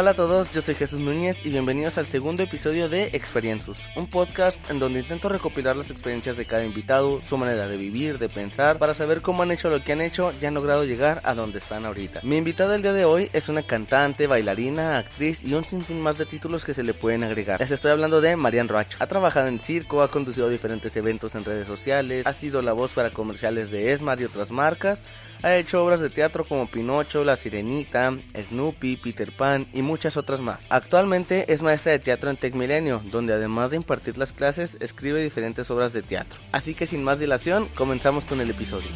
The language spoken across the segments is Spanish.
Hola a todos, yo soy Jesús Núñez y bienvenidos al segundo episodio de Experienzus, un podcast en donde intento recopilar las experiencias de cada invitado, su manera de vivir, de pensar, para saber cómo han hecho lo que han hecho y han logrado llegar a donde están ahorita. Mi invitada el día de hoy es una cantante, bailarina, actriz y un sinfín más de títulos que se le pueden agregar. Les estoy hablando de Marian Roacho. Ha trabajado en circo, ha conducido diferentes eventos en redes sociales, ha sido la voz para comerciales de Esmar y otras marcas, ha hecho obras de teatro como Pinocho, La Sirenita, Snoopy, Peter Pan y muchas otras más. Actualmente es maestra de teatro en Tech Milenio, donde además de impartir las clases, escribe diferentes obras de teatro. Así que sin más dilación, comenzamos con el episodio.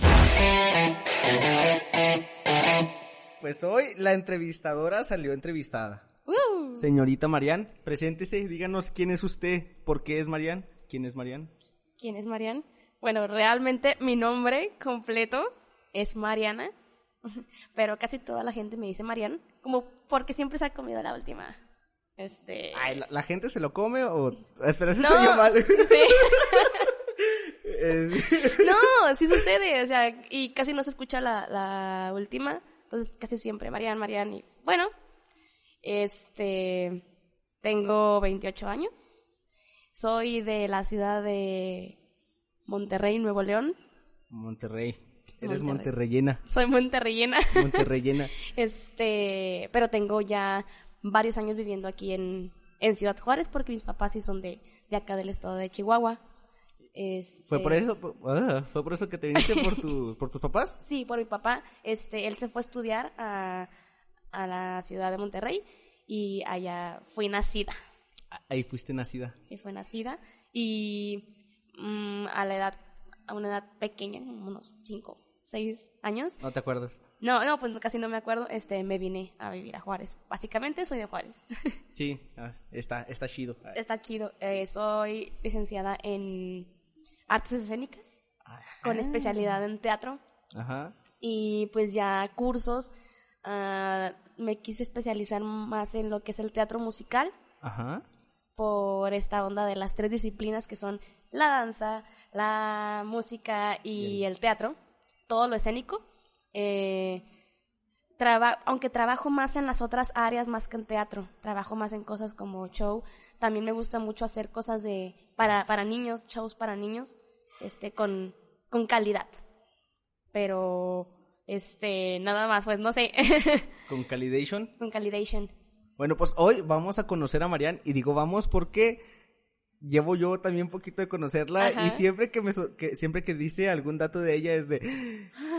Pues hoy la entrevistadora salió entrevistada. Señorita Marian, preséntese, díganos quién es usted, por qué es Marian, quién es Marian. ¿Quién es Marian? Bueno, realmente mi nombre completo es Mariana, pero casi toda la gente me dice Marian, como porque siempre se ha comido la última. Este... Ay, ¿la, la gente se lo come o...? Espera, eso soy yo mal. Sí. Eh, no, sí sucede, o sea, y casi no se escucha la, la última, entonces casi siempre Marian, Marian, y bueno, este, tengo 28 años, soy de la ciudad de Monterrey, Nuevo León, Monterrey. Eres Monterrey. monterreyena. soy monterreyena. Monterreyena. Este, pero tengo ya varios años viviendo aquí en, en Ciudad Juárez porque mis papás sí son de, de acá del estado de Chihuahua. Este, ¿Fue por eso? por- ah, ¿Fue por eso que te viniste por, tu, por tus papás? Sí, por mi papá. Este, él se fue a estudiar a, a la ciudad de Monterrey y allá fui nacida. Ahí fuiste nacida. Y fue nacida y mm, a la edad, a una edad pequeña, como unos 5, 6 años. ¿No te acuerdas? No, no, pues casi no me acuerdo. Este, me vine a vivir a Juárez. Básicamente soy de Juárez. Sí, ah, está, está chido. Ah, Está chido. Eh, soy licenciada en artes escénicas con especialidad en teatro Ajá. y pues ya cursos. ah, me quise especializar más en lo que es el teatro musical Ajá. por esta onda de las tres disciplinas que son la danza, la música y el teatro, todo lo escénico. Eh, traba- aunque trabajo más en las otras áreas más que en teatro, trabajo más en cosas como show. También me gusta mucho hacer cosas de para, para niños, shows para niños, este, con, con calidad. Pero, este, nada más, pues no sé, Con Calidation. con calidation. Bueno, pues hoy vamos a conocer a Marian y digo vamos porque llevo yo también un poquito de conocerla Ajá. y siempre que me que siempre que dice algún dato de ella es de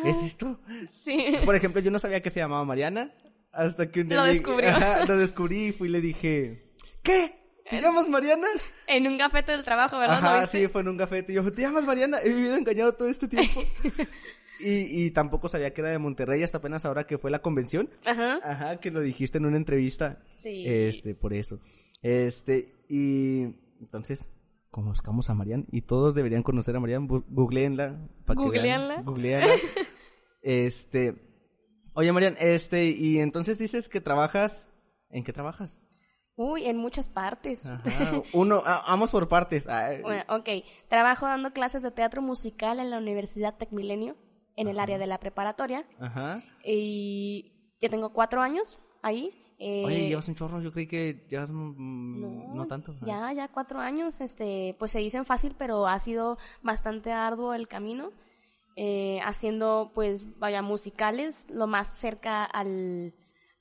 ¿es esto? Sí. Por ejemplo, yo no sabía que se llamaba Mariana hasta que un día Lo. Ajá, lo descubrí y fui y le dije ¿Qué? ¿Te llamas Mariana? En un gafete del trabajo, ¿verdad? ¿Lo Ajá, sí, fue en un café. Y yo, ¿te llamas Mariana? He vivido engañado todo este tiempo. y, y tampoco sabía que era de Monterrey hasta apenas ahora que fue la convención. Ajá. Ajá, que lo dijiste en una entrevista. Sí. Este, por eso. Este, y entonces, conozcamos a Marian y todos deberían conocer a Marian. Googleenla. pa' que vean. Googleanla. Googleanla. este, oye Marian, este, y entonces dices que trabajas, ¿en qué trabajas? Uy, en muchas partes. Ajá, uno, ah, vamos por partes. Ay, Bueno, ok. Trabajo dando clases de teatro musical en la Universidad Tecmilenio, en el área de la preparatoria. Ajá. Y ya tengo cuatro años ahí. Eh, Oye, llevas un chorro, yo creí que llevas mm, no, tanto. Ya, ya cuatro años. Este, pues se dicen fácil, pero ha sido bastante arduo el camino. eh, haciendo, pues, vaya, musicales, lo más cerca al,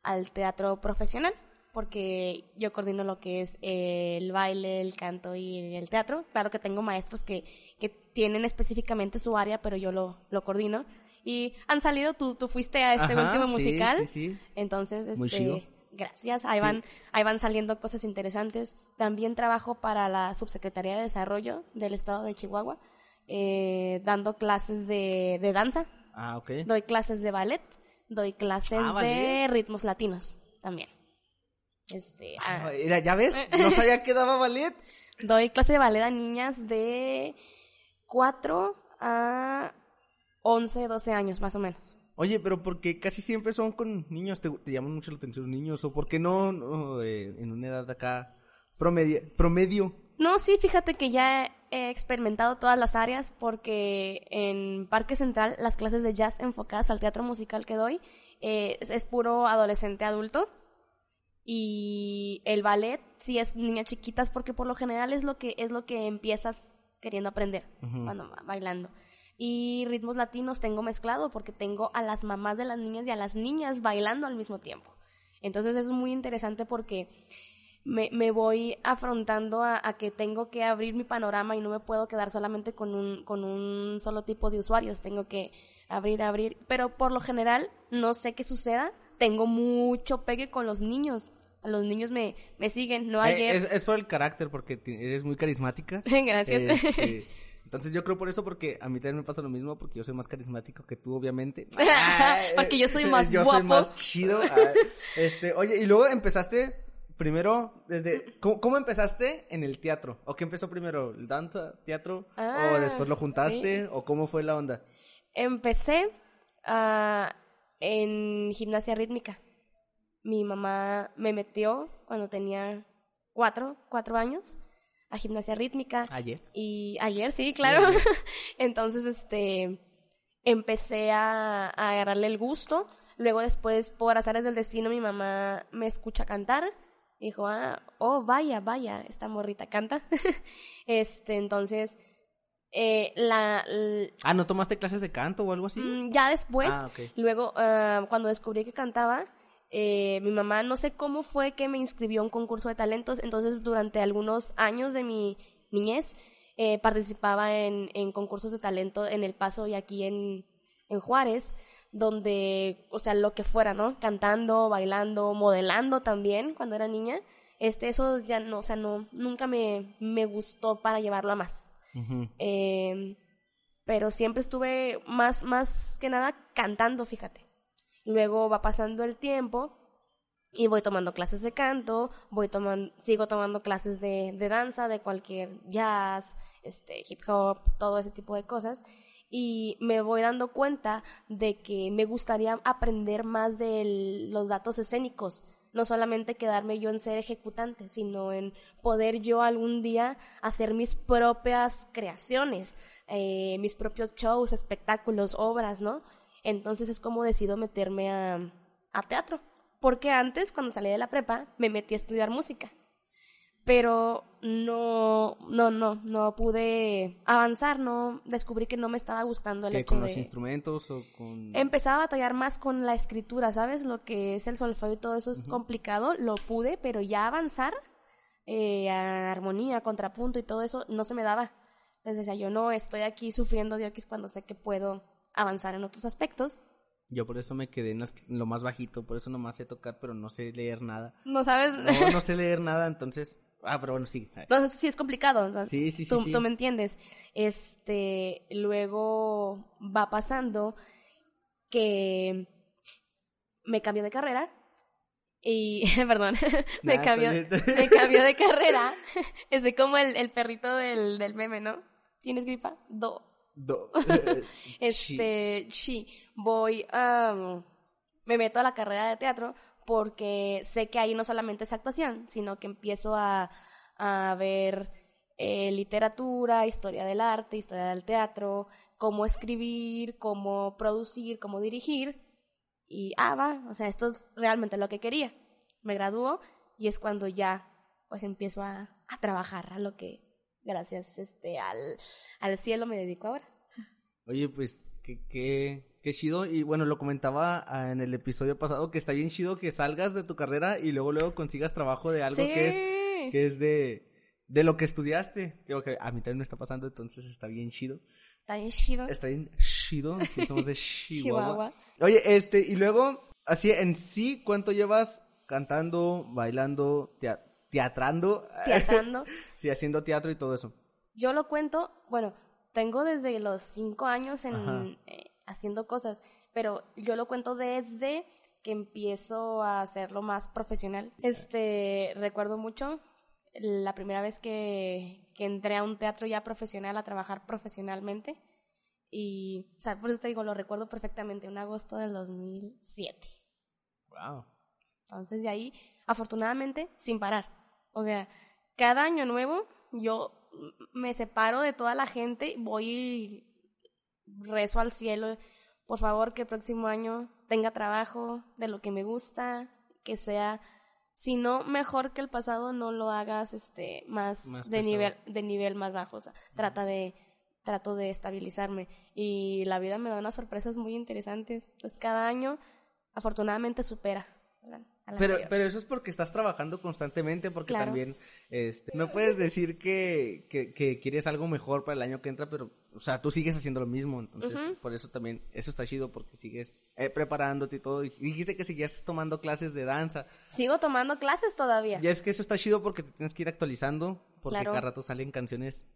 al teatro profesional. porque yo coordino lo que es el baile, el canto y el teatro. Claro que tengo maestros que, que tienen específicamente su área, pero yo lo, lo coordino. Y han salido, tú, tú fuiste a este Ajá, último sí, musical. sí, sí. Entonces, Muy este, chido. Gracias, ahí, Sí. van, ahí van saliendo cosas interesantes. También trabajo para la Subsecretaría de Desarrollo del Estado de Chihuahua, eh, dando clases de, de danza, Ah, ok. doy clases de ballet, doy clases Ah, de ritmos latinos también. Este, Ah, ah, mira, ¿ya ves? No sabía que daba ballet. doy clase de ballet a niñas de 4 a 11, 12 años más o menos. Oye, pero porque casi siempre son con niños, te, te llaman mucho la atención los niños, o por qué no, no, eh, en una edad acá promedio, promedio. No, sí, fíjate que ya he experimentado todas las áreas porque en Parque Central las clases de jazz enfocadas al teatro musical que doy eh, es, es puro adolescente adulto y el ballet sí es niñas chiquitas porque por lo general es lo que es lo que empiezas queriendo aprender Ujú. cuando va- bailando. Y ritmos latinos tengo mezclado porque tengo a las mamás de las niñas y a las niñas bailando al mismo tiempo. Entonces es muy interesante porque me, me voy afrontando a, a que tengo que abrir mi panorama y no me puedo quedar solamente con un, con un solo tipo de usuarios. Tengo que abrir, abrir. Pero por lo general, no sé qué suceda. Tengo mucho pegue con los niños. Los niños me, me siguen. No Eh, ayer. es, es por el carácter, porque eres muy carismática. Gracias. Este, entonces yo creo por eso, porque a mí también me pasa lo mismo, porque yo soy más carismático que tú, obviamente. Porque yo soy más Yo soy guapo. más chido. Ah, Este, oye, y luego empezaste primero desde ¿cómo, cómo empezaste en el teatro? ¿O qué empezó primero? ¿El danza, teatro? Ah, ¿O después lo juntaste? ¿O cómo fue la onda? Empecé ah, en gimnasia rítmica. Mi mamá me metió cuando tenía cuatro, cuatro años a gimnasia rítmica. Ayer. Y ayer, sí, claro. ayer. Entonces, este, empecé a, a agarrarle el gusto. Luego después, por azares del destino, mi mamá me escucha cantar. Dijo, ah, oh, vaya, vaya, esta morrita canta. este, entonces, eh, la, l- Ah, ¿no tomaste clases de canto o algo así? Mm, ya después, Ah, ok. luego, ah, cuando descubrí que cantaba, eh, mi mamá no sé cómo fue que me inscribió a un concurso de talentos, entonces durante algunos años de mi niñez eh, participaba en, en concursos de talento en El Paso y aquí en, en Juárez, donde, o sea, lo que fuera, ¿no? Cantando, bailando, modelando también cuando era niña. Este, eso ya no, o sea, no, nunca me, me gustó para llevarlo a más. Eh, pero siempre estuve más, más que nada cantando, fíjate. Luego va pasando el tiempo y voy tomando clases de canto, voy tomando, sigo tomando clases de, de danza, de cualquier jazz, este, hip hop, todo ese tipo de cosas. Y me voy dando cuenta de que me gustaría aprender más de los datos escénicos. No solamente quedarme yo en ser ejecutante, sino en poder yo algún día hacer mis propias creaciones, eh, mis propios shows, espectáculos, obras, ¿no? Entonces es como decido meterme a, a teatro. Porque antes, cuando salí de la prepa, me metí a estudiar música. Pero no, no, no, no pude avanzar, no descubrí que no me estaba gustando el ¿Qué, hecho ¿Con los instrumentos o con...? Empezaba a batallar más con la escritura, ¿sabes? Lo que es el solfeo y todo eso es complicado, lo pude, pero ya avanzar eh, a armonía, contrapunto y todo eso no se me daba. Les decía yo, no, estoy aquí sufriendo de Oquis cuando sé que puedo avanzar en otros aspectos. Yo por eso me quedé en, las- en lo más bajito, por eso nomás sé tocar, pero no sé leer nada. No sabes, No, no sé leer nada, entonces... Ah, pero bueno, sí. No, sí es complicado. o sea, Sí, sí, sí, Tú, sí. tú me entiendes. Este, luego va pasando que me cambió de carrera y, perdón, me Nah, cambió, me cambió de carrera. Estoy como el, el perrito del, del meme, ¿no? ¿Tienes gripa? Do. Do- Sí. Este, sí, voy a... me meto a la carrera de teatro porque sé que ahí no solamente es actuación, sino que empiezo a, a ver eh, literatura, historia del arte, historia del teatro, cómo escribir, cómo producir, cómo dirigir. Y, ah, va, o sea, esto es realmente lo que quería. Me gradúo y es cuando ya, pues, empiezo a, a trabajar a lo que, gracias este, al, al cielo, me dedico ahora. Oye, pues, qué, qué, qué chido. Y bueno, lo comentaba ah, en el episodio pasado que está bien chido que salgas de tu carrera y luego luego consigas trabajo de algo que es Sí. que es de de lo que estudiaste. Digo que a mí también me está pasando, entonces está bien chido. Está bien chido. Está bien chido, si somos de Chihuahua. Chihuahua. Oye, este, y luego, así en sí, ¿cuánto llevas cantando, bailando, teatrando. Teatrando. sí, haciendo teatro y todo eso. Yo lo cuento, bueno, tengo desde los cinco años en, eh, haciendo cosas, pero yo lo cuento desde que empiezo a hacerlo más profesional. Este, recuerdo mucho la primera vez que, que entré a un teatro ya profesional, a trabajar profesionalmente. Y, o sea, por eso te digo, lo recuerdo perfectamente, un agosto del 2007. Wow. Entonces, de ahí, afortunadamente, sin parar. O sea, cada año nuevo, yo me separo de toda la gente, voy y rezo al cielo, por favor, que el próximo año tenga trabajo de lo que me gusta, que sea, si no mejor que el pasado, no lo hagas este más, de nivel de nivel más bajo, o sea, trata de trato de estabilizarme. Y la vida me da unas sorpresas muy interesantes, pues cada año afortunadamente supera. Pero, pero eso es porque estás trabajando constantemente, porque también este, no puedes decir que, que, quieres algo mejor para el año que entra, pero, o sea, tú sigues haciendo lo mismo, entonces, por eso también, eso está chido, porque sigues eh, preparándote y todo, y dijiste que seguías tomando clases de danza. Sigo tomando clases todavía. Y es que eso está chido porque te tienes que ir actualizando, porque cada rato salen canciones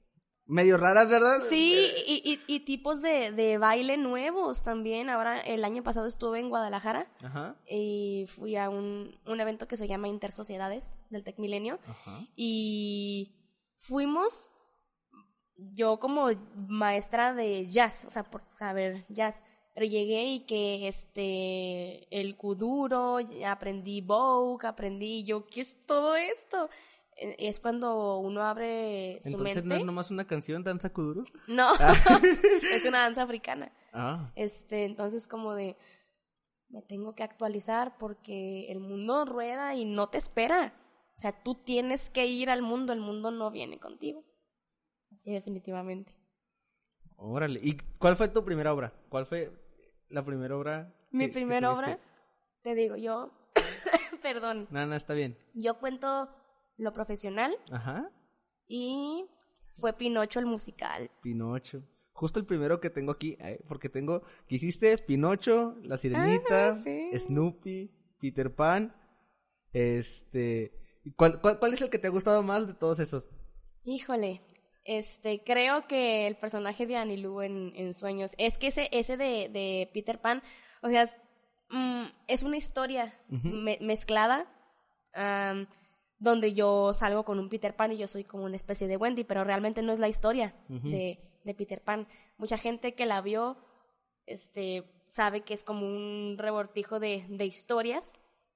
medio raras, ¿verdad? Sí, y, y, tipos de, de, baile nuevos también. Ahora, el año pasado estuve en Guadalajara Ajá. y fui a un, un evento que se llama Intersociedades del Tec Milenio. Y fuimos, yo como maestra de jazz, o sea, por saber jazz. Pero llegué y que este, el kuduro, aprendí Vogue, aprendí yo, ¿qué es todo esto? Es cuando uno abre su Entonces, ¿no es nomás una canción, danza kuduro? No, ah. es una danza africana. Ah. Este, entonces como de, me tengo que actualizar porque el mundo rueda y no te espera. O sea, tú tienes que ir al mundo, el mundo no viene contigo. Así definitivamente. Órale, ¿y cuál fue tu primera obra? ¿Cuál fue la primera obra? Mi primera obra, te digo, yo, perdón. No, no, está bien. Yo cuento lo profesional. Ajá. Y fue Pinocho el musical. Pinocho. Justo el primero que tengo aquí, eh, porque tengo que hiciste Pinocho, La Sirenita, Snoopy, Peter Pan. Este, ¿cuál, cuál, es el que te ha gustado más de todos esos? Híjole, este, creo que el personaje de Anilú en, en Sueños, es que ese, ese de, de Peter Pan, o sea, es, mm, es una historia mezclada donde yo salgo con un Peter Pan y yo soy como una especie de Wendy, pero realmente no es la historia de, de, Peter Pan. Mucha gente que la vio este, sabe que es como un rebortijo de, de historias,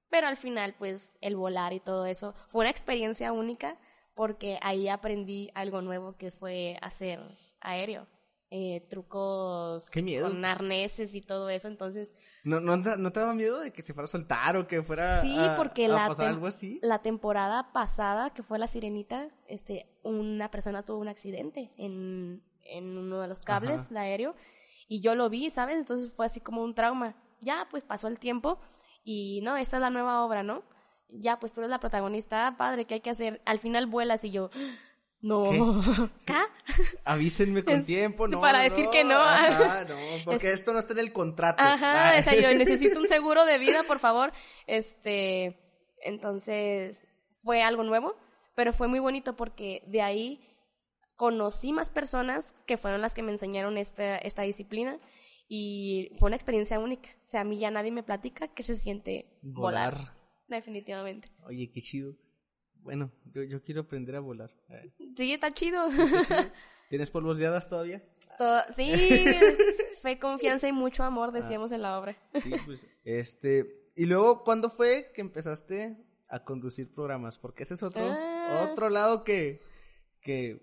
pero al final, pues, el volar y todo eso fue una experiencia única porque ahí aprendí algo nuevo que fue hacer aéreo eh, trucos con arneses y todo eso, entonces... ¿No, no, ¿No te daba miedo de que se fuera a soltar o que fuera sí, porque la algo así? la temporada pasada, que fue La Sirenita, este, una persona tuvo un accidente en, en uno de los cables de aéreo y yo lo vi, ¿sabes? Entonces fue así como un trauma. Ya, pues pasó el tiempo y no, esta es la nueva obra, ¿no? Ya, pues tú eres la protagonista, padre, ¿qué hay que hacer? Al final vuelas y yo... No. ¿Qué? Avísenme con tiempo, ¿no? Para decir que no. Ajá, no, porque esto no está en el contrato. Ajá, o sea, yo necesito un seguro de vida, por favor. Este, entonces, fue algo nuevo, pero fue muy bonito porque de ahí conocí más personas que fueron las que me enseñaron esta, esta disciplina y fue una experiencia única. O sea, a mí ya nadie me platica que se siente volar. Definitivamente. Oye, qué chido. Bueno, yo, yo quiero aprender a volar. Sí, está chido. ¿Tienes polvos de hadas todavía? sí, fe, confianza y mucho amor, ah. decíamos en la obra. Sí, pues, este, y luego, ¿cuándo fue que empezaste a conducir programas? Porque ese es otro, ah. otro lado que, que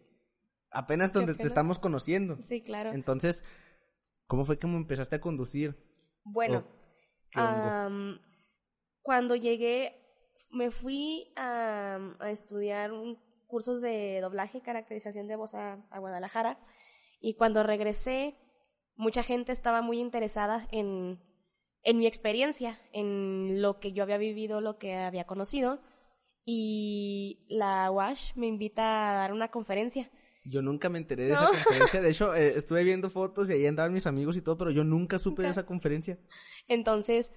apenas donde te estamos conociendo. Sí, claro. Entonces, ¿cómo fue que empezaste a conducir? Bueno, cuando llegué me fui a, estudiar cursos de doblaje y caracterización de voz a, Guadalajara y cuando regresé mucha gente estaba muy interesada en, en mi experiencia, en lo que yo había vivido, lo que había conocido y la WASH me invita a dar una conferencia. Yo nunca me enteré de esa conferencia. De hecho, eh, estuve viendo fotos y ahí andaban mis amigos y todo, pero yo nunca supe de esa conferencia. Entonces,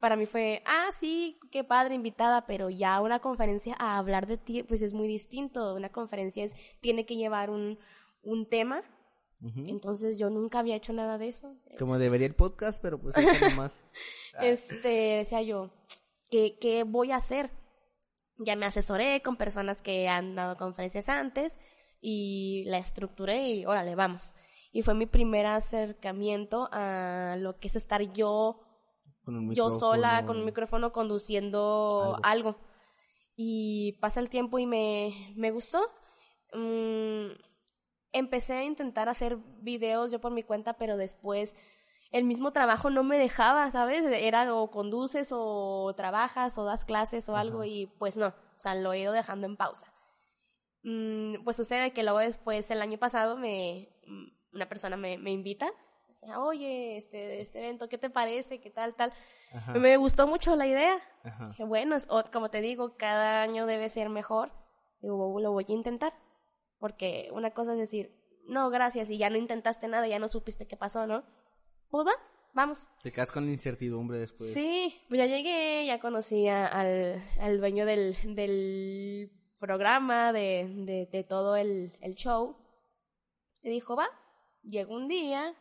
para mí fue, ah, sí, qué padre invitada, pero ya una conferencia a hablar de ti, pues es muy distinto. Una conferencia es, tiene que llevar un, un tema. Entonces yo nunca había hecho nada de eso. Como debería el podcast, pero pues más. este, decía yo, ¿qué, ¿qué voy a hacer? Ya me asesoré con personas que han dado conferencias antes y la estructuré y órale, vamos. Y fue mi primer acercamiento a lo que es estar yo yo sola con un micrófono conduciendo algo. Y pasa el tiempo y me, me gustó. Mm, empecé a intentar hacer videos yo por mi cuenta, pero después el mismo trabajo no me dejaba, ¿sabes? Era o conduces o trabajas o das clases o algo y pues no, o sea, lo he ido dejando en pausa. Mm, pues sucede que luego después, el año pasado, me, una persona me, me invita oye, este, este evento, ¿qué te parece? ¿Qué tal, tal? Me gustó mucho la idea. Dije, bueno, como te digo, cada año debe ser mejor. Digo, lo voy a intentar. Porque una cosa es decir, no, gracias, y ya no intentaste nada, ya no supiste qué pasó, ¿no? Pues va, vamos. Te quedas con la incertidumbre después. Sí, pues ya llegué, ya conocí al, al dueño del, del programa, de, de, de todo el, el show. Y dijo, va, llegó un día,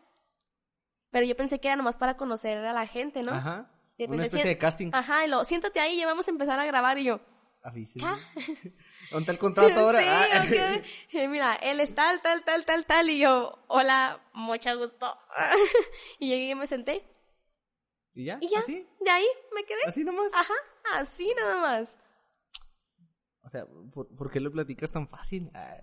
pero yo pensé que era nomás para conocer a la gente, ¿no? Ajá. Una especie de casting. Ajá, y lo, siéntate ahí y vamos a empezar a grabar y yo. ¿Dónde el contrato ahora? Sí, ah. Mira, él es tal, tal, tal, tal, tal. Y yo, hola, mucho gusto. y llegué y me senté. ¿Y ya? ¿Y ya? ¿Así? De ahí me quedé. ¿Así nomás? Ajá, así nada más. O sea, ¿por, qué lo platicas tan fácil? Ah.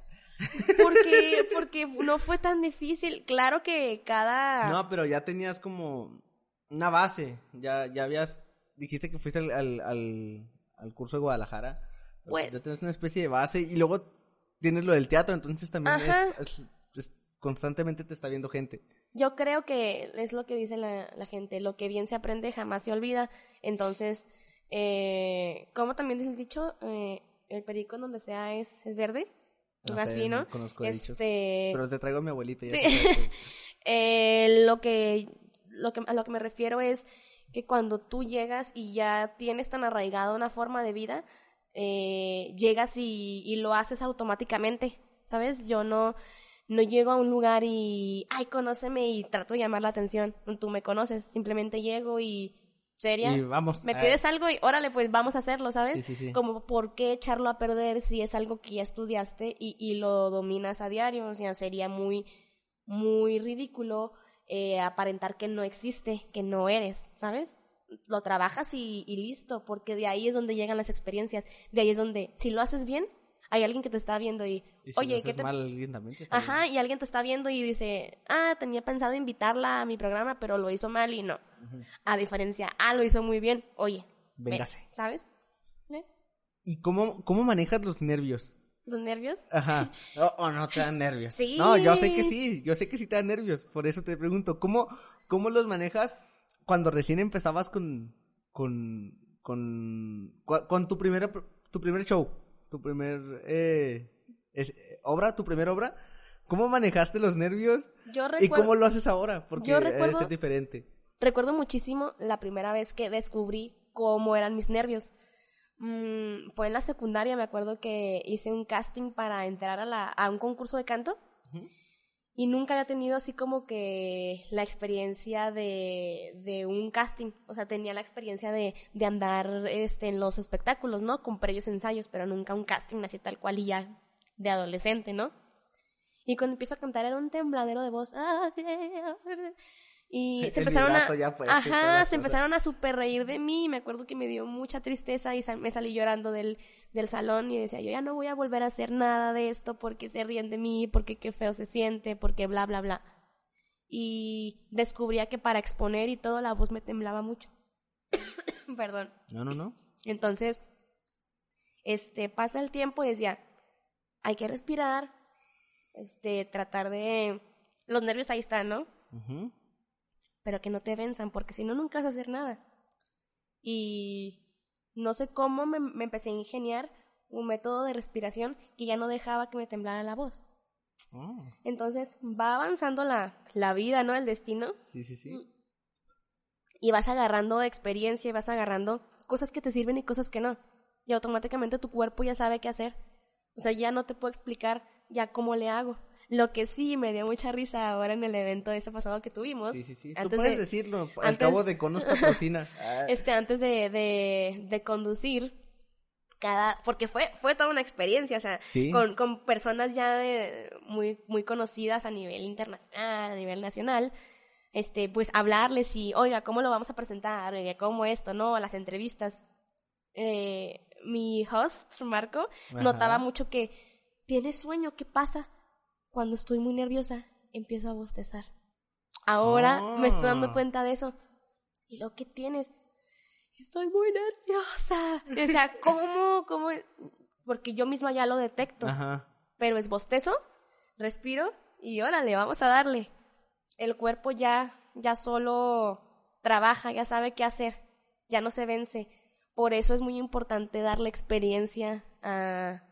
Porque, porque no fue tan difícil. Claro que cada... No, pero ya tenías como una base. Ya, ya habías... Dijiste que fuiste al, al, curso de Guadalajara. Pues... Ya tienes una especie de base y luego tienes lo del teatro, entonces también es, constantemente te está viendo gente. Yo creo que es lo que dice la, la gente, lo que bien se aprende jamás se olvida. Entonces, eh, como también dice el dicho, eh, el perico en donde sea es, es verde. No así, ¿no? Conozco este... Pero te traigo a mi abuelita. Ya eh, lo que, lo que, a lo que me refiero es que cuando tú llegas y ya tienes tan arraigada una forma de vida, eh, llegas y, y, lo haces automáticamente, ¿sabes? Yo no, no llego a un lugar y, ay, conóceme y trato de llamar la atención. Tú me conoces, simplemente llego y seria. Y vamos. Me pides algo y órale, pues vamos a hacerlo, ¿sabes? Sí, sí, sí. Como por qué echarlo a perder si es algo que ya estudiaste y, y lo dominas a diario. O sea, sería muy, muy ridículo eh, aparentar que no existe, que no eres, ¿sabes? Lo trabajas y, y listo, porque de ahí es donde llegan las experiencias. De ahí es donde, si lo haces bien, hay alguien que te está viendo y, oye, ¿qué te... mal, alguien también Ajá, y alguien te está viendo y dice, ah, tenía pensado invitarla a mi programa, pero lo hizo mal y no. A diferencia, ah, lo hizo muy bien, oye. Véngase. ¿Sabes? ¿Eh? ¿Y cómo, cómo manejas los nervios? ¿Los nervios? Ajá. O no te dan nervios. sí. No, yo sé que sí, yo sé que sí te dan nervios, por eso te pregunto, ¿cómo, cómo los manejas cuando recién empezabas con, con, con, con tu, primera, tu primer show? Tu primer eh, es, obra, tu primera obra, ¿cómo manejaste los nervios? Yo ¿Y cómo lo haces ahora? Porque yo debe ser diferente. Recuerdo muchísimo la primera vez que descubrí cómo eran mis nervios. Mm, fue en la secundaria, me acuerdo que hice un casting para entrar a, la, a un concurso de canto y nunca había tenido así como que la experiencia de, de un casting. O sea, tenía la experiencia de, de andar este, en los espectáculos, ¿no? Con previos ensayos, pero nunca un casting así tal cual y ya de adolescente, ¿no? Y cuando empiezo a cantar era un tembladero de voz. Y se empezaron a, ajá, se empezaron a super reír de mí. Me acuerdo que me dio mucha tristeza y me salí llorando del, del salón y decía, yo ya no voy a volver a hacer nada de esto porque se ríen de mí, porque qué feo se siente, porque bla, bla, bla. Y descubría que para exponer y todo la voz me temblaba mucho. Perdón. No, no, no. Entonces, este, pasa el tiempo y decía, hay que respirar, este, tratar de... Los nervios ahí están, ¿no? Pero que no te venzan, porque si no, nunca vas a hacer nada. Y no sé cómo me, empecé a ingeniar un método de respiración que ya no dejaba que me temblara la voz. Oh. Entonces va avanzando la, la vida, ¿no? El destino. Sí, sí, sí. y vas agarrando experiencia y vas agarrando cosas que te sirven y cosas que no. Y automáticamente tu cuerpo ya sabe qué hacer. O sea, ya no te puedo explicar ya cómo le hago. Lo que sí me dio mucha risa ahora en el evento ese pasado que tuvimos. Sí, sí, sí. Tú puedes decirlo. Al cabo de conozco cocina. este, antes de, de, de, conducir, cada. Porque fue, fue toda una experiencia, o sea, con, con personas ya de, muy, muy conocidas a nivel internacional, a nivel nacional este, pues hablarles y, oiga, ¿cómo lo vamos a presentar? Oiga, ¿cómo esto? ¿No? Las entrevistas. Eh, mi host, Marco, notaba mucho que tiene sueño. ¿Qué pasa? Cuando estoy muy nerviosa, empiezo a bostezar. Ahora me estoy dando ah. cuenta de eso. ¿Y lo que tienes? Estoy muy nerviosa. O sea, ¿cómo? ¿Cómo? Porque yo misma ya lo detecto. Pero es bostezo, respiro y órale, vamos a darle el cuerpo ya, ya solo trabaja, ya sabe qué hacer, ya no se vence. Por eso es muy importante darle experiencia a,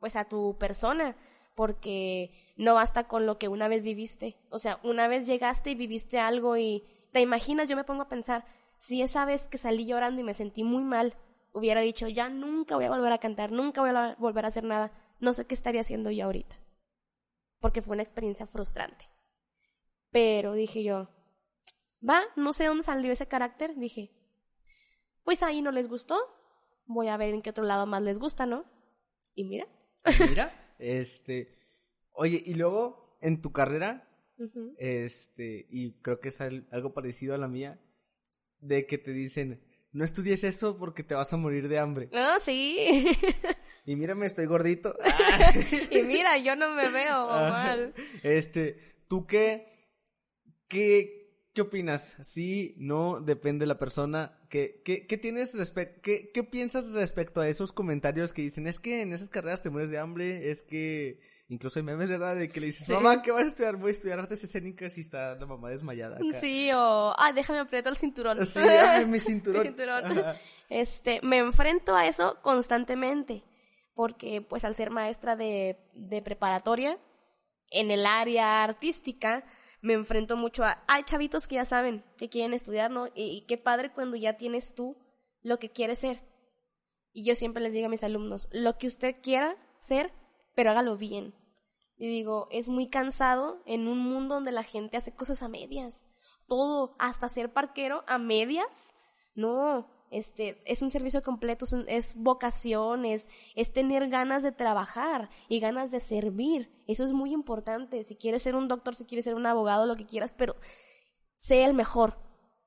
pues a tu persona, porque no basta con lo que una vez viviste. O sea, una vez llegaste y viviste algo y te imaginas, yo me pongo a pensar, si esa vez que salí llorando y me sentí muy mal, hubiera dicho, ya nunca voy a volver a cantar, nunca voy a volver a hacer nada, no sé qué estaría haciendo yo ahorita. Porque fue una experiencia frustrante. Pero dije yo, va, no sé dónde salió ese carácter. Dije, pues ahí no les gustó. Voy a ver en qué otro lado más les gusta, ¿no? Y mira. Mira, este. Oye, y luego en tu carrera, este, y creo que es algo parecido a la mía, de que te dicen, no estudies eso porque te vas a morir de hambre. Ah, sí. y mírame, estoy gordito. y mira, yo no me veo mal. Este, ¿tú qué? ¿Qué, qué opinas? Sí, no, depende de la persona. ¿Qué, qué, qué tienes respecto, qué, qué piensas respecto a esos comentarios que dicen, es que en esas carreras te mueres de hambre, es que incluso hay memes, ¿verdad? De que le dices, mamá, ¿qué vas a estudiar? Voy a estudiar artes escénicas y está la mamá desmayada. Acá. Sí, o, ah, déjame apretar el cinturón. Sí, dame mi cinturón. mi cinturón. Este, me enfrento a eso constantemente, porque pues al ser maestra de, de preparatoria, en el área artística, me enfrento mucho a, hay chavitos que ya saben que quieren estudiar, ¿no? Y, qué padre cuando ya tienes tú lo que quieres ser. Y yo siempre les digo a mis alumnos, lo que usted quiera ser, pero hágalo bien. Y digo, es muy cansado en un mundo donde la gente hace cosas a medias. Todo, hasta ser parquero a medias. No, este, es un servicio completo, es, vocación, es, tener ganas de trabajar y ganas de servir. Eso es muy importante. Si quieres ser un doctor, si quieres ser un abogado, lo que quieras, pero sé el mejor.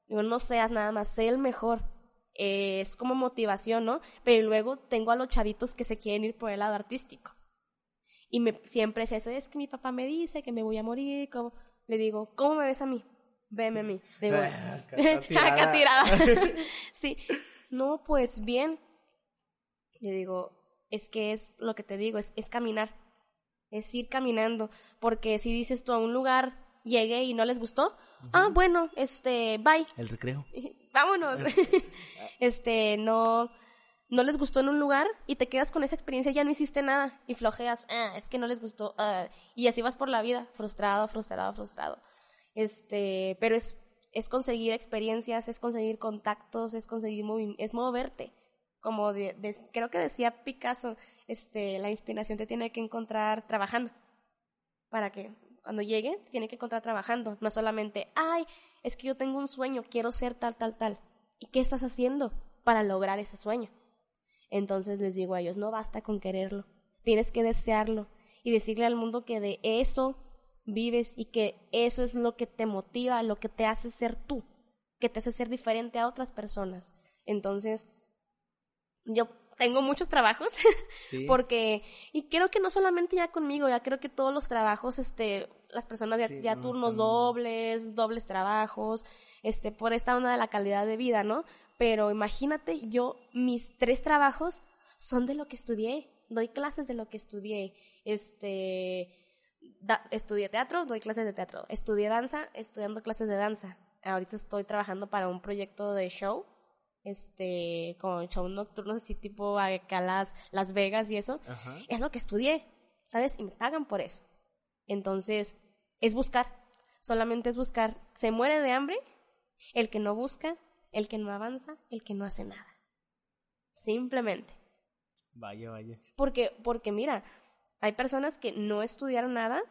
no seas nada más, sé el mejor. es como motivación, ¿no? Pero luego tengo a los chavitos que se quieren ir por el lado artístico. Y me, siempre es eso, es que mi papá me dice que me voy a morir, le digo, ¿cómo me ves a mí? Veme a mí. Digo, acá tirada. sí. No, pues bien. Le digo, es que es lo que te digo, es, es caminar. Es ir caminando. Porque si dices tú a un lugar, llegué y no les gustó, ah, bueno, este, bye. El recreo. Vámonos. este, no, no les gustó en un lugar y te quedas con esa experiencia, ya no hiciste nada y flojeas, ah, es que no les gustó. Ah", y así vas por la vida, frustrado, frustrado, frustrado. Este, pero es, conseguir experiencias, es conseguir contactos, es conseguir es moverte. Como creo que decía Picasso, este, la inspiración te tiene que encontrar trabajando. Para que cuando llegue, te tiene que encontrar trabajando. No solamente, ay, es que yo tengo un sueño, quiero ser tal, tal, tal. ¿Y qué estás haciendo para lograr ese sueño? Entonces les digo a ellos, no basta con quererlo, tienes que desearlo y decirle al mundo que de eso vives y que eso es lo que te motiva, lo que te hace ser tú, que te hace ser diferente a otras personas. Entonces, yo tengo muchos trabajos porque y creo que no solamente ya conmigo, ya creo que todos los trabajos este las personas ya, turnos dobles, dobles trabajos, este por esta onda de la calidad de vida, ¿no? Pero imagínate, yo mis tres trabajos son de lo que estudié, doy clases de lo que estudié. Este estudié teatro, doy clases de teatro. Estudié danza, estudiando clases de danza. Ahorita estoy trabajando para un proyecto de show, este, con show nocturno, así tipo acá las, las Vegas y eso. Es lo que estudié, ¿sabes? Y me pagan por eso. Entonces, es buscar, solamente es buscar. Se muere de hambre, El que no busca, el que no avanza, el que no hace nada. Simplemente. Vaya, vaya. Porque, porque mira, hay personas que no estudiaron nada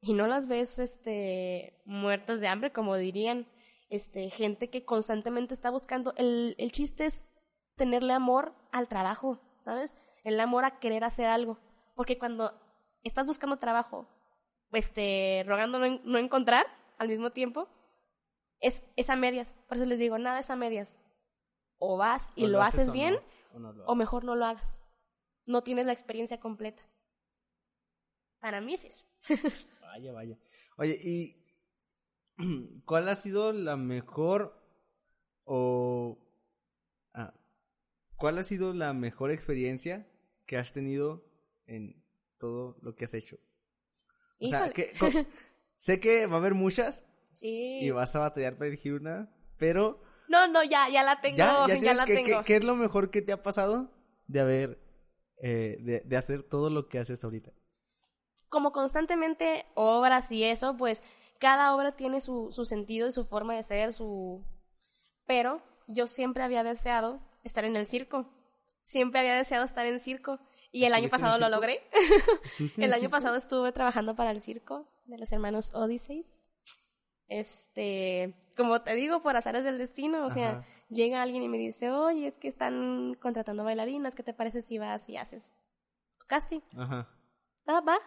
y no las ves este muertas de hambre, como dirían, este, gente que constantemente está buscando. El, el chiste es tenerle amor al trabajo, ¿sabes? El amor a querer hacer algo. Porque cuando estás buscando trabajo, este, rogando no, no encontrar al mismo tiempo, es, es a medias. Por eso les digo, nada es a medias. O vas y O lo, haces bien, no, o no lo o mejor no lo hagas. No tienes la experiencia completa. Para mí es eso. Vaya, vaya. Oye, ¿y cuál ha sido la mejor o ah, cuál ha sido la mejor experiencia que has tenido en todo lo que has hecho? O sea, que- sé que va a haber muchas Sí. y vas a batallar para elegir una, pero No, no, ya, ya la tengo, ya, ya, la que- tengo. ¿qué es lo mejor que te ha pasado de haber eh, de, de hacer todo lo que haces ahorita? Como constantemente obras y eso, pues cada obra tiene su, su sentido y su forma de ser, su... Pero yo siempre había deseado estar en el circo. Siempre había deseado estar en circo. Y el año ¿Estuviste en el pasado lo logré. ¿Estuviste en El año circo? pasado estuve trabajando para el circo de los hermanos Odysseys. Este, como te digo, por azares del destino, o sea, Ajá. llega alguien y me dice, oye, es que están contratando bailarinas, ¿qué te parece si vas y haces tu casting? Ajá. Ah, va.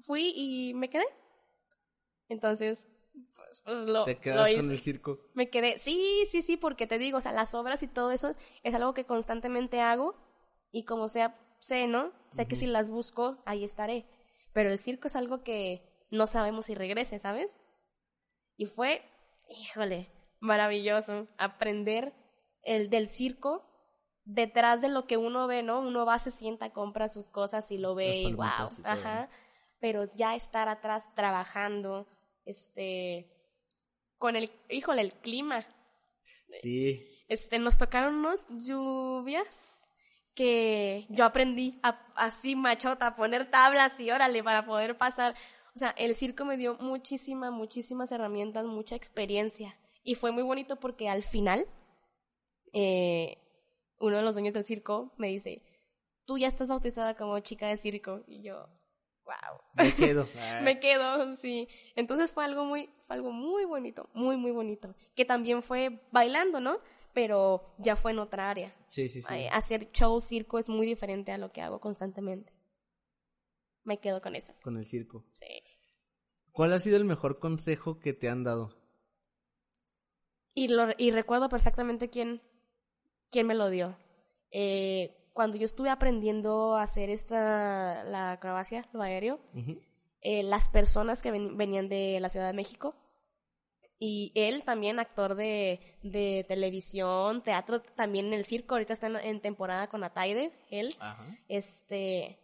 Fui y me quedé. Entonces, pues, pues, lo, Te lo quedas hice. con el circo. Me quedé, sí, sí, sí, porque te digo, o sea, las obras y todo eso es algo que constantemente hago y como sea, sé, ¿no? Sé que si las busco, ahí estaré. Pero el circo es algo que no sabemos si regrese, ¿sabes? Y fue, híjole, maravilloso aprender el del circo detrás de lo que uno ve, ¿no? Uno va, se sienta, compra sus cosas y lo ve y wow, ajá. Pero ya estar atrás trabajando, este, con el, híjole, el clima, Sí. este, nos tocaron unos lluvias que yo aprendí a, así machota a poner tablas y órale para poder pasar. O sea, el circo me dio muchísimas, muchísimas herramientas, mucha experiencia. Y fue muy bonito porque al final, eh, uno de los dueños del circo me dice, tú ya estás bautizada como chica de circo. Y yo, wow. Me quedo. Me quedo, sí. Entonces fue algo muy, fue algo muy bonito, muy, muy bonito. Que también fue bailando, ¿no? Pero ya fue en otra área. Sí, sí, sí. Hacer show, circo es muy diferente a lo que hago constantemente. Me quedo con eso. Con el circo. Sí. ¿Cuál ha sido el mejor consejo que te han dado? Y, lo, y recuerdo perfectamente quién, quién me lo dio. Eh, cuando yo estuve aprendiendo a hacer esta, la acrobacia, lo aéreo, eh, las personas que ven- venían de la Ciudad de México. Y él también, actor de, de televisión, teatro, también en el circo, ahorita está en, en temporada con Ataide, él. Ajá. Este,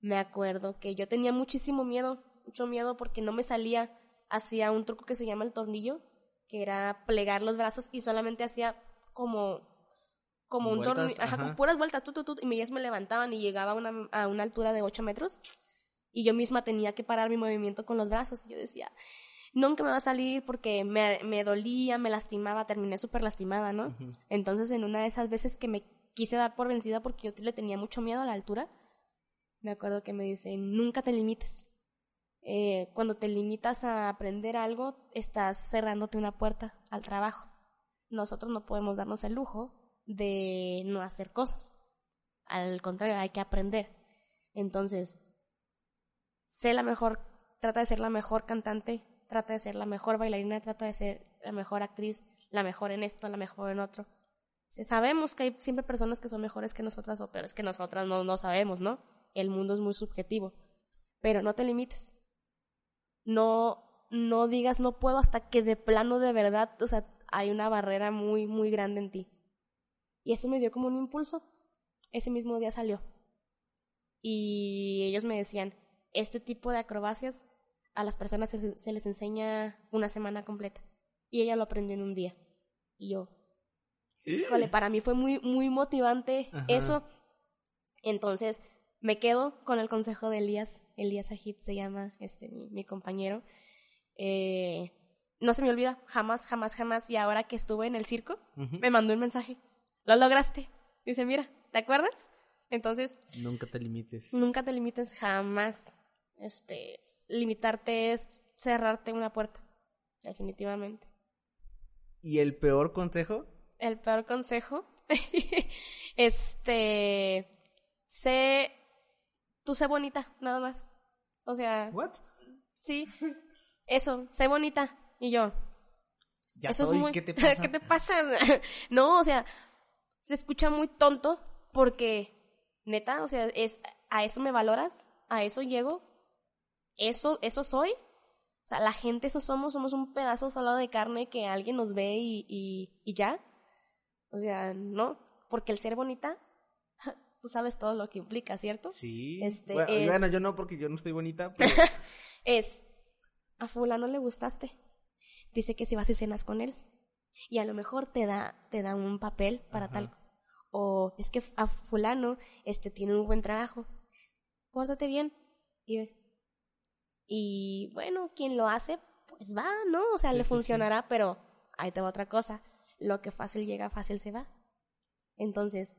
me acuerdo que yo tenía muchísimo miedo, mucho miedo porque no me salía. Hacía un truco que se llama el tornillo, que era plegar los brazos y solamente hacía como como un tornillo, ajá, ajá. con puras vueltas, tu, tu, tu, y me, ellas me levantaban y llegaba a una, a una altura de 8 metros y yo misma tenía que parar mi movimiento con los brazos. Y yo decía, nunca me va a salir porque me, me dolía, me lastimaba, terminé súper lastimada, ¿no? Entonces, en una de esas veces que me quise dar por vencida porque yo le tenía mucho miedo a la altura, me acuerdo que me dice, nunca te limites. Eh, cuando te limitas a aprender algo, estás cerrándote una puerta al trabajo. Nosotros no podemos darnos el lujo de no hacer cosas. Al contrario, hay que aprender. Entonces, sé la mejor, trata de ser la mejor cantante, trata de ser la mejor bailarina, trata de ser la mejor actriz, la mejor en esto, la mejor en otro. Sabemos que hay siempre personas que son mejores que nosotras o peores que nosotras, no, no sabemos, ¿no? El mundo es muy subjetivo. Pero no te limites. No, no digas no puedo hasta que de plano de verdad, o sea, hay una barrera muy, muy grande en ti. Y eso me dio como un impulso. Ese mismo día salió. Y ellos me decían, este tipo de acrobacias a las personas se, se les enseña una semana completa. Y ella lo aprendió en un día. Y yo, híjole, para mí fue muy, muy motivante Ajá. eso. Entonces, me quedo con el consejo de Elías. Elías Ajit se llama este, mi, mi compañero. Eh, no se me olvida, jamás, jamás, jamás. Y ahora que estuve en el circo, me mandó un mensaje. Lo lograste. Dice, mira, ¿te acuerdas? Entonces. Nunca te limites. Nunca te limites, jamás. Este, limitarte es cerrarte una puerta. Definitivamente. ¿Y el peor consejo? El peor consejo. este. Sé. Tú sé bonita, nada más. O sea. ¿What? Sí. Eso, sé bonita. Y yo. Ya eso es muy... ¿Qué te pasa? ¿Qué te pasa? no, o sea, se escucha muy tonto porque, neta, o sea, es, a eso me valoras, a eso llego, eso, eso soy. O sea, la gente, eso somos, somos un pedazo salado de carne que alguien nos ve y, y, ya. O sea, no, porque el ser bonita, tú sabes todo lo que implica, ¿cierto? Sí. Este, bueno, yo no, porque yo no estoy bonita. Pero... es, a fulano le gustaste. Dice que si vas y cenas con él. Y a lo mejor te da, te un papel para tal. O es que a fulano este, tiene un buen trabajo. Pórtate bien. Y, y bueno, quien lo hace, pues va, ¿no? O sea, le funcionará, pero ahí te va otra cosa. Lo que fácil llega, fácil se va. Entonces,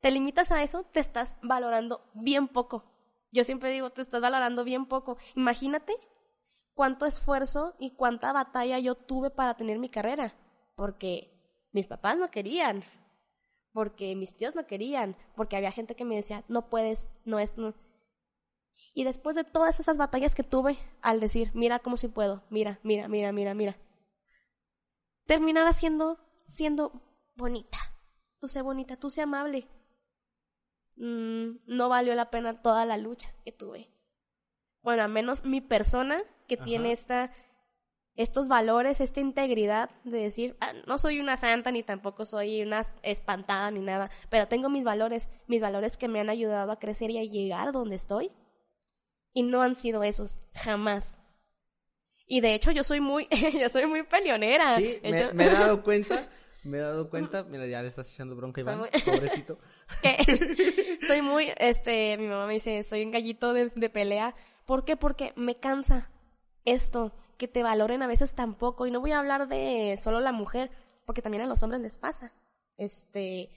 te limitas a eso, te estás valorando bien poco. Yo siempre digo, te estás valorando bien poco. Imagínate cuánto esfuerzo y cuánta batalla yo tuve para tener mi carrera porque mis papás no querían, porque mis tíos no querían, porque había gente que me decía, no puedes, no es... No. Y después de todas esas batallas que tuve al decir, mira cómo si puedo, mira, mira, mira, mira, mira, terminar haciendo, siendo bonita. Tú sé bonita, tú sé amable. Mm, no valió la pena toda la lucha que tuve. Bueno, a menos mi persona que tiene esta estos valores, esta integridad de decir, ah, no soy una santa ni tampoco soy una espantada ni nada, pero tengo mis valores, mis valores que me han ayudado a crecer y a llegar donde estoy. Y no han sido esos, jamás. Y de hecho yo soy muy, yo soy muy peleonera. Sí, me, he dado cuenta, me he dado cuenta, mira, ya le estás echando bronca Iván, pobrecito. ¿Qué? soy muy, este, mi mamá me dice, soy un gallito de, de pelea. ¿Por qué? Porque me cansa esto que te valoren a veces tampoco. Y no voy a hablar de solo la mujer, porque también a los hombres les pasa. Este,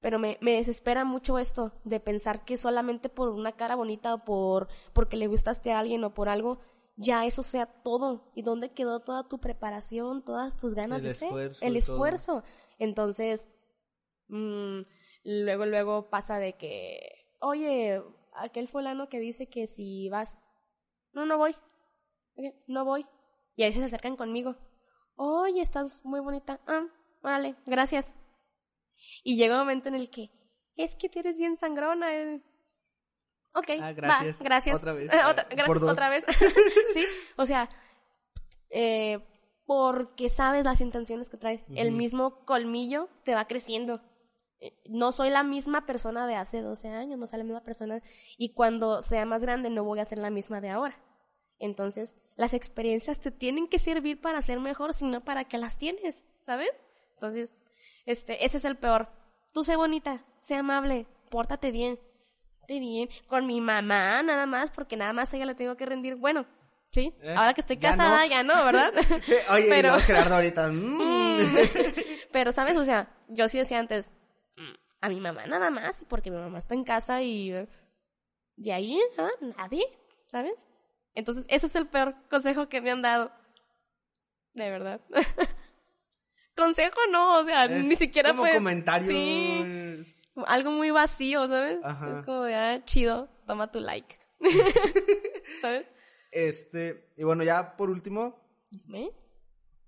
pero me, me desespera mucho esto de pensar que solamente por una cara bonita o por porque le gustaste a alguien o por algo, ya eso sea todo. ¿Y dónde quedó toda tu preparación, todas tus ganas de ser? El esfuerzo. Entonces, mmm, luego, luego pasa de que, oye, aquel fulano que dice que si vas, no, no voy, no voy, y a veces se acercan conmigo. Oye, estás muy bonita. Ah, órale, gracias. Y llega un momento en el que, es que tú eres bien sangrona. Eh". Ok, ah, gracias. Va, gracias. Otra vez. gracias otra vez. sí, o sea, eh, porque sabes las intenciones que trae. El mismo colmillo te va creciendo. Eh, no soy la misma persona de hace 12 años, no soy la misma persona. Y cuando sea más grande no voy a ser la misma de ahora. Entonces, las experiencias te tienen que servir para ser mejor, sino para que las tienes, ¿sabes? Entonces, este, ese es el peor. Tú sé bonita, sé amable, pórtate bien, esté bien, con mi mamá nada más, porque nada más a ella le tengo que rendir, bueno, sí, eh, ahora que estoy casada ya no, ¿verdad? Oye, pero Gerardo ahorita. Mm. pero, ¿sabes? O sea, yo sí decía antes, mm, a mi mamá nada más, porque mi mamá está en casa y de ahí, nadie, ¿sabes? Entonces, ese es el peor consejo que me han dado. De verdad. consejo no, o sea, ni siquiera como comentario. Sí, algo muy vacío, ¿sabes? Es como de, ah, chido, toma tu like. ¿Sabes? Este, y bueno, ya por último. ¿Me?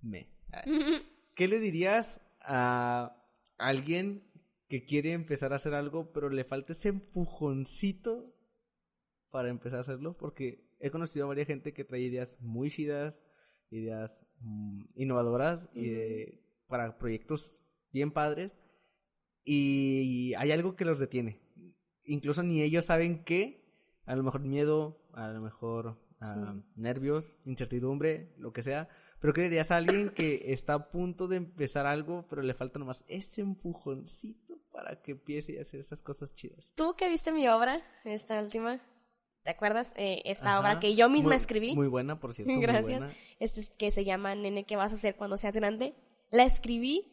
Me. ¿Qué le dirías a alguien que quiere empezar a hacer algo, pero le falta ese empujoncito para empezar a hacerlo? Porque he conocido a varias gente que trae ideas muy chidas, ideas mm, innovadoras y para proyectos bien padres y hay algo que los detiene. Incluso ni ellos saben qué, a lo mejor miedo, a lo mejor ah, nervios, incertidumbre, lo que sea. Pero ¿qué dirías a alguien que está a punto de empezar algo, pero le falta nomás ese empujoncito para que empiece a hacer esas cosas chidas? ¿Tú que viste mi obra, esta última? ¿Te acuerdas? Eh, esta obra que yo misma escribí. Muy buena, por cierto. Gracias. Muy buena. Este, que se llama Nene, ¿qué vas a hacer cuando seas grande? La escribí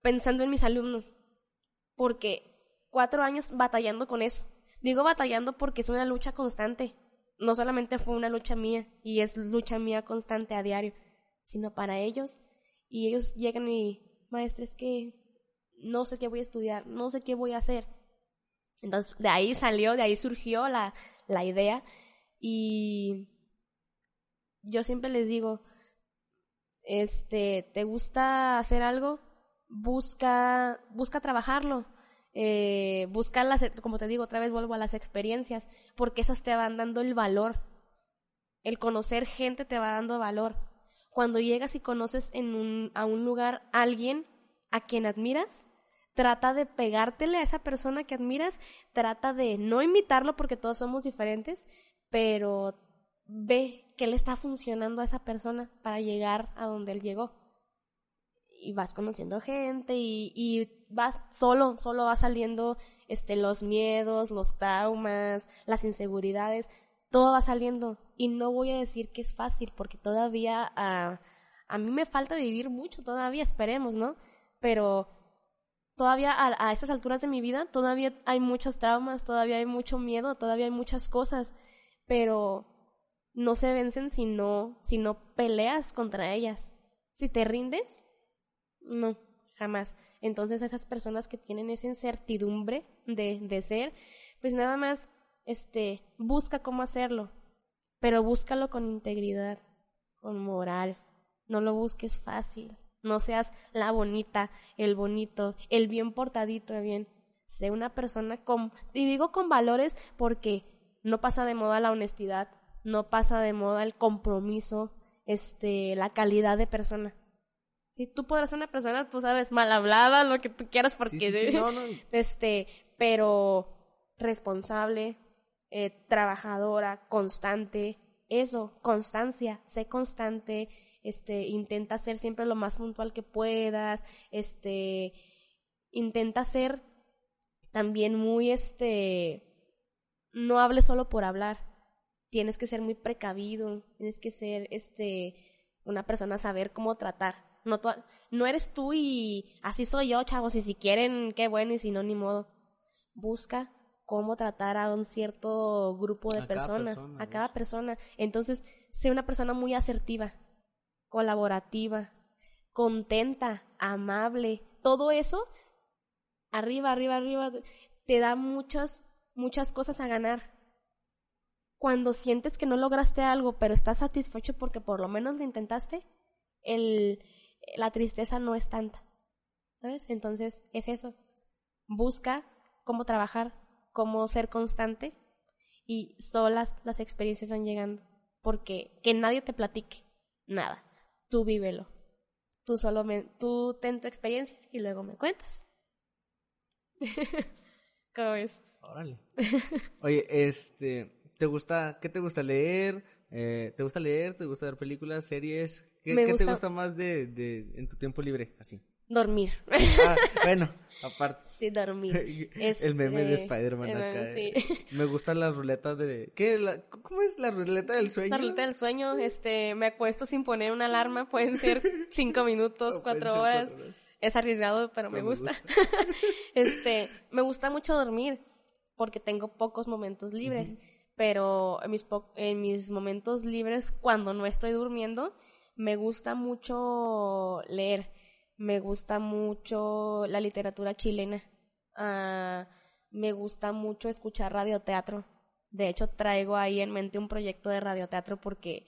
pensando en mis alumnos. Porque cuatro años batallando con eso. Digo batallando porque es una lucha constante. No solamente fue una lucha mía, y es lucha mía constante a diario, sino para ellos. Y ellos llegan y, maestra, es que no sé qué voy a estudiar, no sé qué voy a hacer. Entonces, de ahí salió, de ahí surgió la, la idea. Y yo siempre les digo, este, ¿te gusta hacer algo? Busca, busca trabajarlo. Eh, busca las, como te digo, otra vez vuelvo a las experiencias, porque esas te van dando el valor. El conocer gente te va dando valor. Cuando llegas y conoces en a un lugar a alguien a quien admiras, trata de pegártele a esa persona que admiras, trata de no imitarlo porque todos somos diferentes, pero ve qué le está funcionando a esa persona para llegar a donde él llegó. Y vas conociendo gente y, vas solo, solo va saliendo este, los miedos, los traumas, las inseguridades, todo va saliendo. Y no voy a decir que es fácil porque todavía a, a mí me falta vivir mucho, todavía esperemos, ¿no? Pero todavía a, a estas alturas de mi vida, todavía hay muchos traumas, todavía hay mucho miedo, todavía hay muchas cosas, pero no se vencen si no, si no peleas contra ellas. Si te rindes, no, jamás. Entonces esas personas que tienen esa incertidumbre de, de ser, pues nada más, este, busca cómo hacerlo, pero búscalo con integridad, con moral. No lo busques fácil. No seas la bonita, el bonito, el bien portadito, bien. Sé una persona con, y digo con valores porque no pasa de moda la honestidad, no pasa de moda el compromiso, este, la calidad de persona. Si tú podrás ser una persona, tú sabes, mal hablada, lo que tú quieras, porque, sí, sí, no, no. este, pero responsable, eh, trabajadora, constante, eso, constancia, sé constante, este, intenta ser siempre lo más puntual que puedas, este, intenta ser también muy, este, no hables solo por hablar, tienes que ser muy precavido, tienes que ser, este, una persona saber cómo tratar. No, no eres tú y así soy yo, chavos, y si quieren, qué bueno, y si no, ni modo. Busca cómo tratar a un cierto grupo de A cada personas, persona, a cada persona. Entonces, sé una persona muy asertiva, colaborativa, contenta, amable. Todo eso, arriba, arriba, arriba, te da muchas, muchas cosas a ganar. Cuando sientes que no lograste algo, pero estás satisfecho porque por lo menos lo intentaste, el, la tristeza no es tanta. ¿Sabes? Entonces, es eso. Busca cómo trabajar, cómo ser constante y solas las experiencias van llegando. Porque que nadie te platique nada. Tú vívelo. Tú solo me, tú ten tu experiencia y luego me cuentas. ¿Cómo ves? Órale. Oye, este, ¿te gusta, qué te gusta leer? Eh, ¿Te gusta leer? ¿Te gusta ver películas, series? ¿Qué, te gusta- gusta más de, de, en tu tiempo libre? Así. Dormir. Ah, bueno, aparte. sí, dormir. El meme de Este, Spider-Man acá. eh. Me gusta la ruleta de... ¿Qué? La- ¿Cómo es la ruleta del sueño? La ruleta del sueño, este, me acuesto sin poner una alarma, pueden ser cinco minutos, cuatro horas. cuatro horas. Es arriesgado, pero, Pero me me gusta. gusta. este, me gusta mucho dormir porque tengo pocos momentos libres, pero en mis, po- en mis momentos libres, cuando no estoy durmiendo, me gusta mucho leer, me gusta mucho la literatura chilena, Ah, me gusta mucho escuchar radioteatro. De hecho, traigo ahí en mente un proyecto de radioteatro porque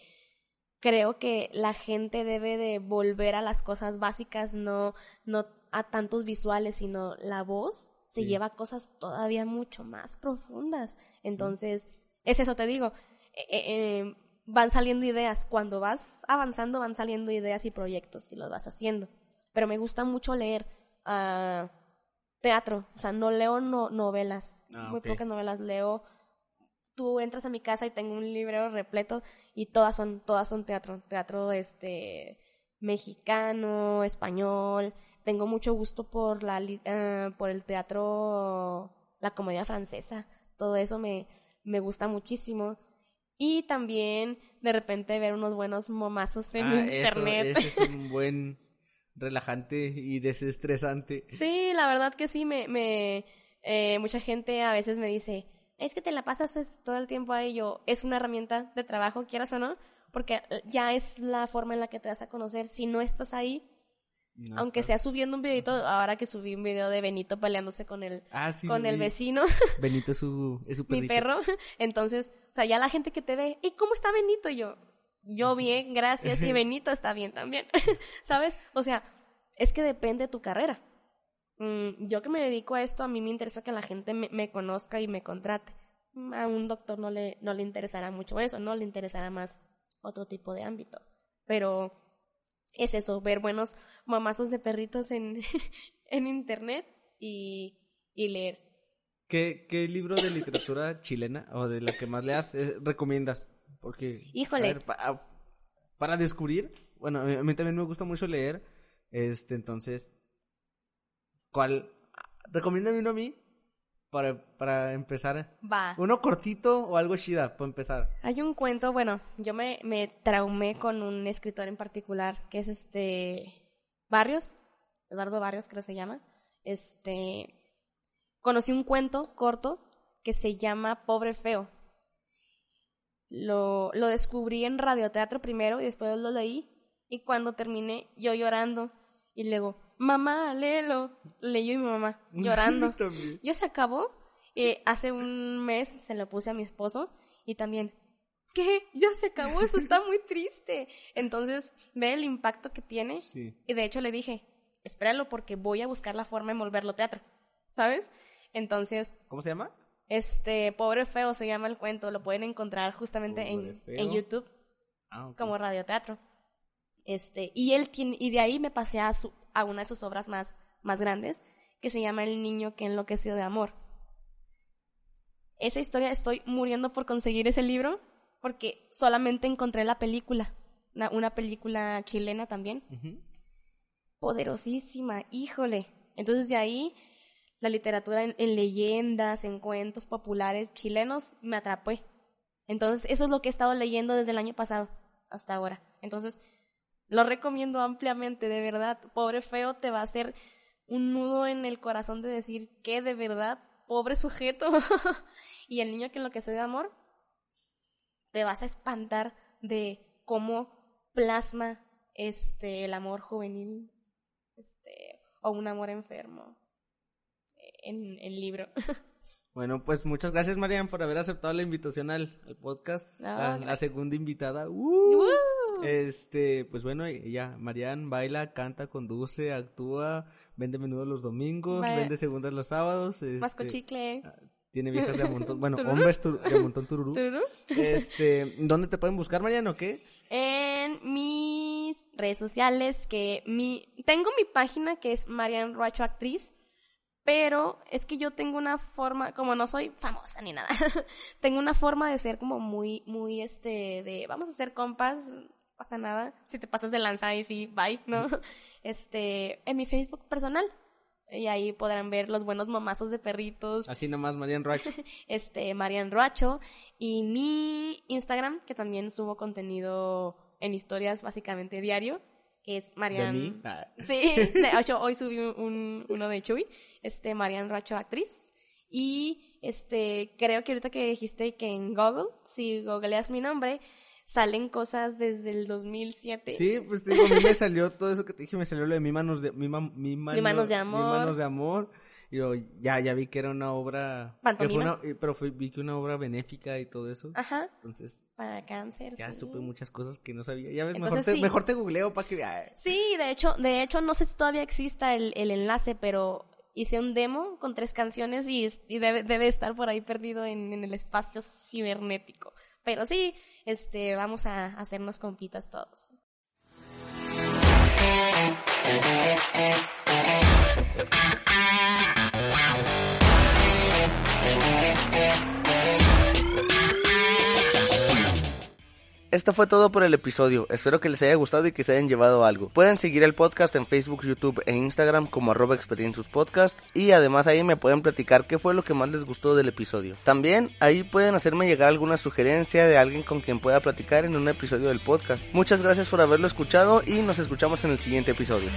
creo que la gente debe de volver a las cosas básicas, no, no a tantos visuales, sino la voz se Sí. lleva a cosas todavía mucho más profundas. Entonces, es eso te digo, eh, eh, eh, van saliendo ideas, cuando vas avanzando van saliendo ideas y proyectos y los vas haciendo. Pero me gusta mucho leer ah, teatro, o sea, no leo no- novelas, Ah, muy pocas novelas leo tú entras a mi casa y tengo un librero repleto y todas son todas son teatro, teatro este mexicano, español. Tengo mucho gusto por la ah, por el teatro, la comedia francesa. Todo eso me me gusta muchísimo. Y también de repente ver unos buenos momazos en Ah, internet. Eso, ese es un buen relajante y desestresante. Sí, la verdad que sí, me, me eh, mucha gente a veces me dice, es que te la pasas todo el tiempo ahí, yo, es una herramienta de trabajo, quieras o no, porque eh, ya es la forma en la que te vas a conocer. Si no estás ahí, No aunque está- sea subiendo un videito, ahora que subí un video de Benito peleándose con el, Ah, sí, con el vecino, Benito es su, es su mi perro, entonces, o sea, ya la gente que te ve, ¿y cómo está Benito? Y yo, yo bien, gracias, y Benito está bien también, ¿sabes? O sea, es que depende de tu carrera. Mm, yo que me dedico a esto, a mí me interesa que la gente me, me conozca y me contrate. Mm, A un doctor no le, no le interesará mucho eso, no le interesará más otro tipo de ámbito. Pero es eso, ver buenos mamazos de perritos en, en internet y, y leer. ¿Qué, ¿Qué libro de literatura chilena o de la que más leas eh, recomiendas? Porque. Híjole. ver, pa- para descubrir, bueno, a mí, a mí también me gusta mucho leer. Este, entonces. ¿Cuál? Recomiéndame uno a mí para, para empezar. Va. Uno cortito o algo chida para empezar. Hay un cuento, bueno, yo me, me traumé con un escritor en particular, que es este Barrios, Eduardo Barrios creo que se llama. Este conocí un cuento corto que se llama Pobre Feo. Lo, lo descubrí en radioteatro primero y después lo leí. Y cuando terminé, yo llorando. Y luego, mamá, léelo. Leyó mi mamá, llorando. Yo se acabó. eh, hace un mes se lo puse a mi esposo y también, ¿qué? Ya se acabó, eso está muy triste. Entonces, ve el impacto que tiene. Sí. Y de hecho le dije, espéralo porque voy a buscar la forma de volverlo teatro. ¿Sabes? Entonces, ¿Cómo se llama? Este, Pobre Feo se llama el cuento, lo pueden encontrar justamente en, en YouTube Ah, ok. como radioteatro. Este, y él tiene, y de ahí me pasé a, su, a una de sus obras más, más grandes, que se llama El niño que enloqueció de amor. Esa historia estoy muriendo por conseguir ese libro, porque solamente encontré la película, una, una película chilena también, poderosísima, híjole. Entonces de ahí la literatura en, en leyendas, en cuentos populares chilenos me atrapé. Entonces eso es lo que he estado leyendo desde el año pasado hasta ahora. Entonces lo recomiendo ampliamente, de verdad. Pobre feo te va a hacer un nudo en el corazón de decir que de verdad, pobre sujeto. y el niño que enloqueció de amor, te vas a espantar de cómo plasma este el amor juvenil este o un amor enfermo en el libro. Bueno, pues muchas gracias, Marian, por haber aceptado la invitación al, al podcast. La, segunda invitada. ¡Uh! Este, pues bueno, ella, Marian, baila, canta, conduce, actúa, vende menudo los domingos, vende segundas los sábados. Masco este, chicle. Tiene viejas de a montón, bueno, Tururú. hombres tur- de a montón tururú. Tururú. Este, ¿dónde te pueden buscar, Marian, o qué? En mis redes sociales, que mi tengo mi página que es Marian Roacho Actriz, pero es que yo tengo una forma, como no soy famosa ni nada, tengo una forma de ser como muy, muy este, de vamos a hacer compas, no pasa nada, si te pasas de lanza y sí, bye, ¿no? Este, en mi Facebook personal, y ahí podrán ver los buenos momazos de perritos, Así nomás, Marian Roach. este, Marian Roacho, y mi Instagram, que también subo contenido en historias básicamente diario, que es De Marian... mí. Ah, Sí, de hecho hoy subí un, uno de Chuy, este, Marian Roacho actriz, y este, creo que ahorita que dijiste que en Google, si googleas mi nombre, salen cosas desde el 2007. Sí, pues te digo, a mí me salió todo eso que te dije, me salió lo de mi manos de, mi, ma- mi mano- manos de Mi amor. manos de amor. Y yo, ya, ya vi que era una obra. que fue Pantomima. una- pero fue, vi que una obra benéfica y todo eso. Ajá, Entonces, para cáncer. ya sí. supe muchas cosas que no sabía. Ya ves, mejor Entonces, te, sí. mejor te googleo para que veas. Sí, de hecho, de hecho, no sé si todavía exista el, el enlace, pero hice un demo con tres canciones y, es- y debe, debe estar por ahí perdido en, en el espacio cibernético. Pero sí, este, vamos a hacernos compitas todos. Esto fue todo por el episodio. Espero que les haya gustado y que se hayan llevado algo. Pueden seguir el podcast en Facebook, YouTube e Instagram como arroba y además ahí me pueden platicar qué fue lo que más les gustó del episodio. También ahí pueden hacerme llegar alguna sugerencia de alguien con quien pueda platicar en un episodio del podcast. Muchas gracias por haberlo escuchado y nos escuchamos en el siguiente episodio.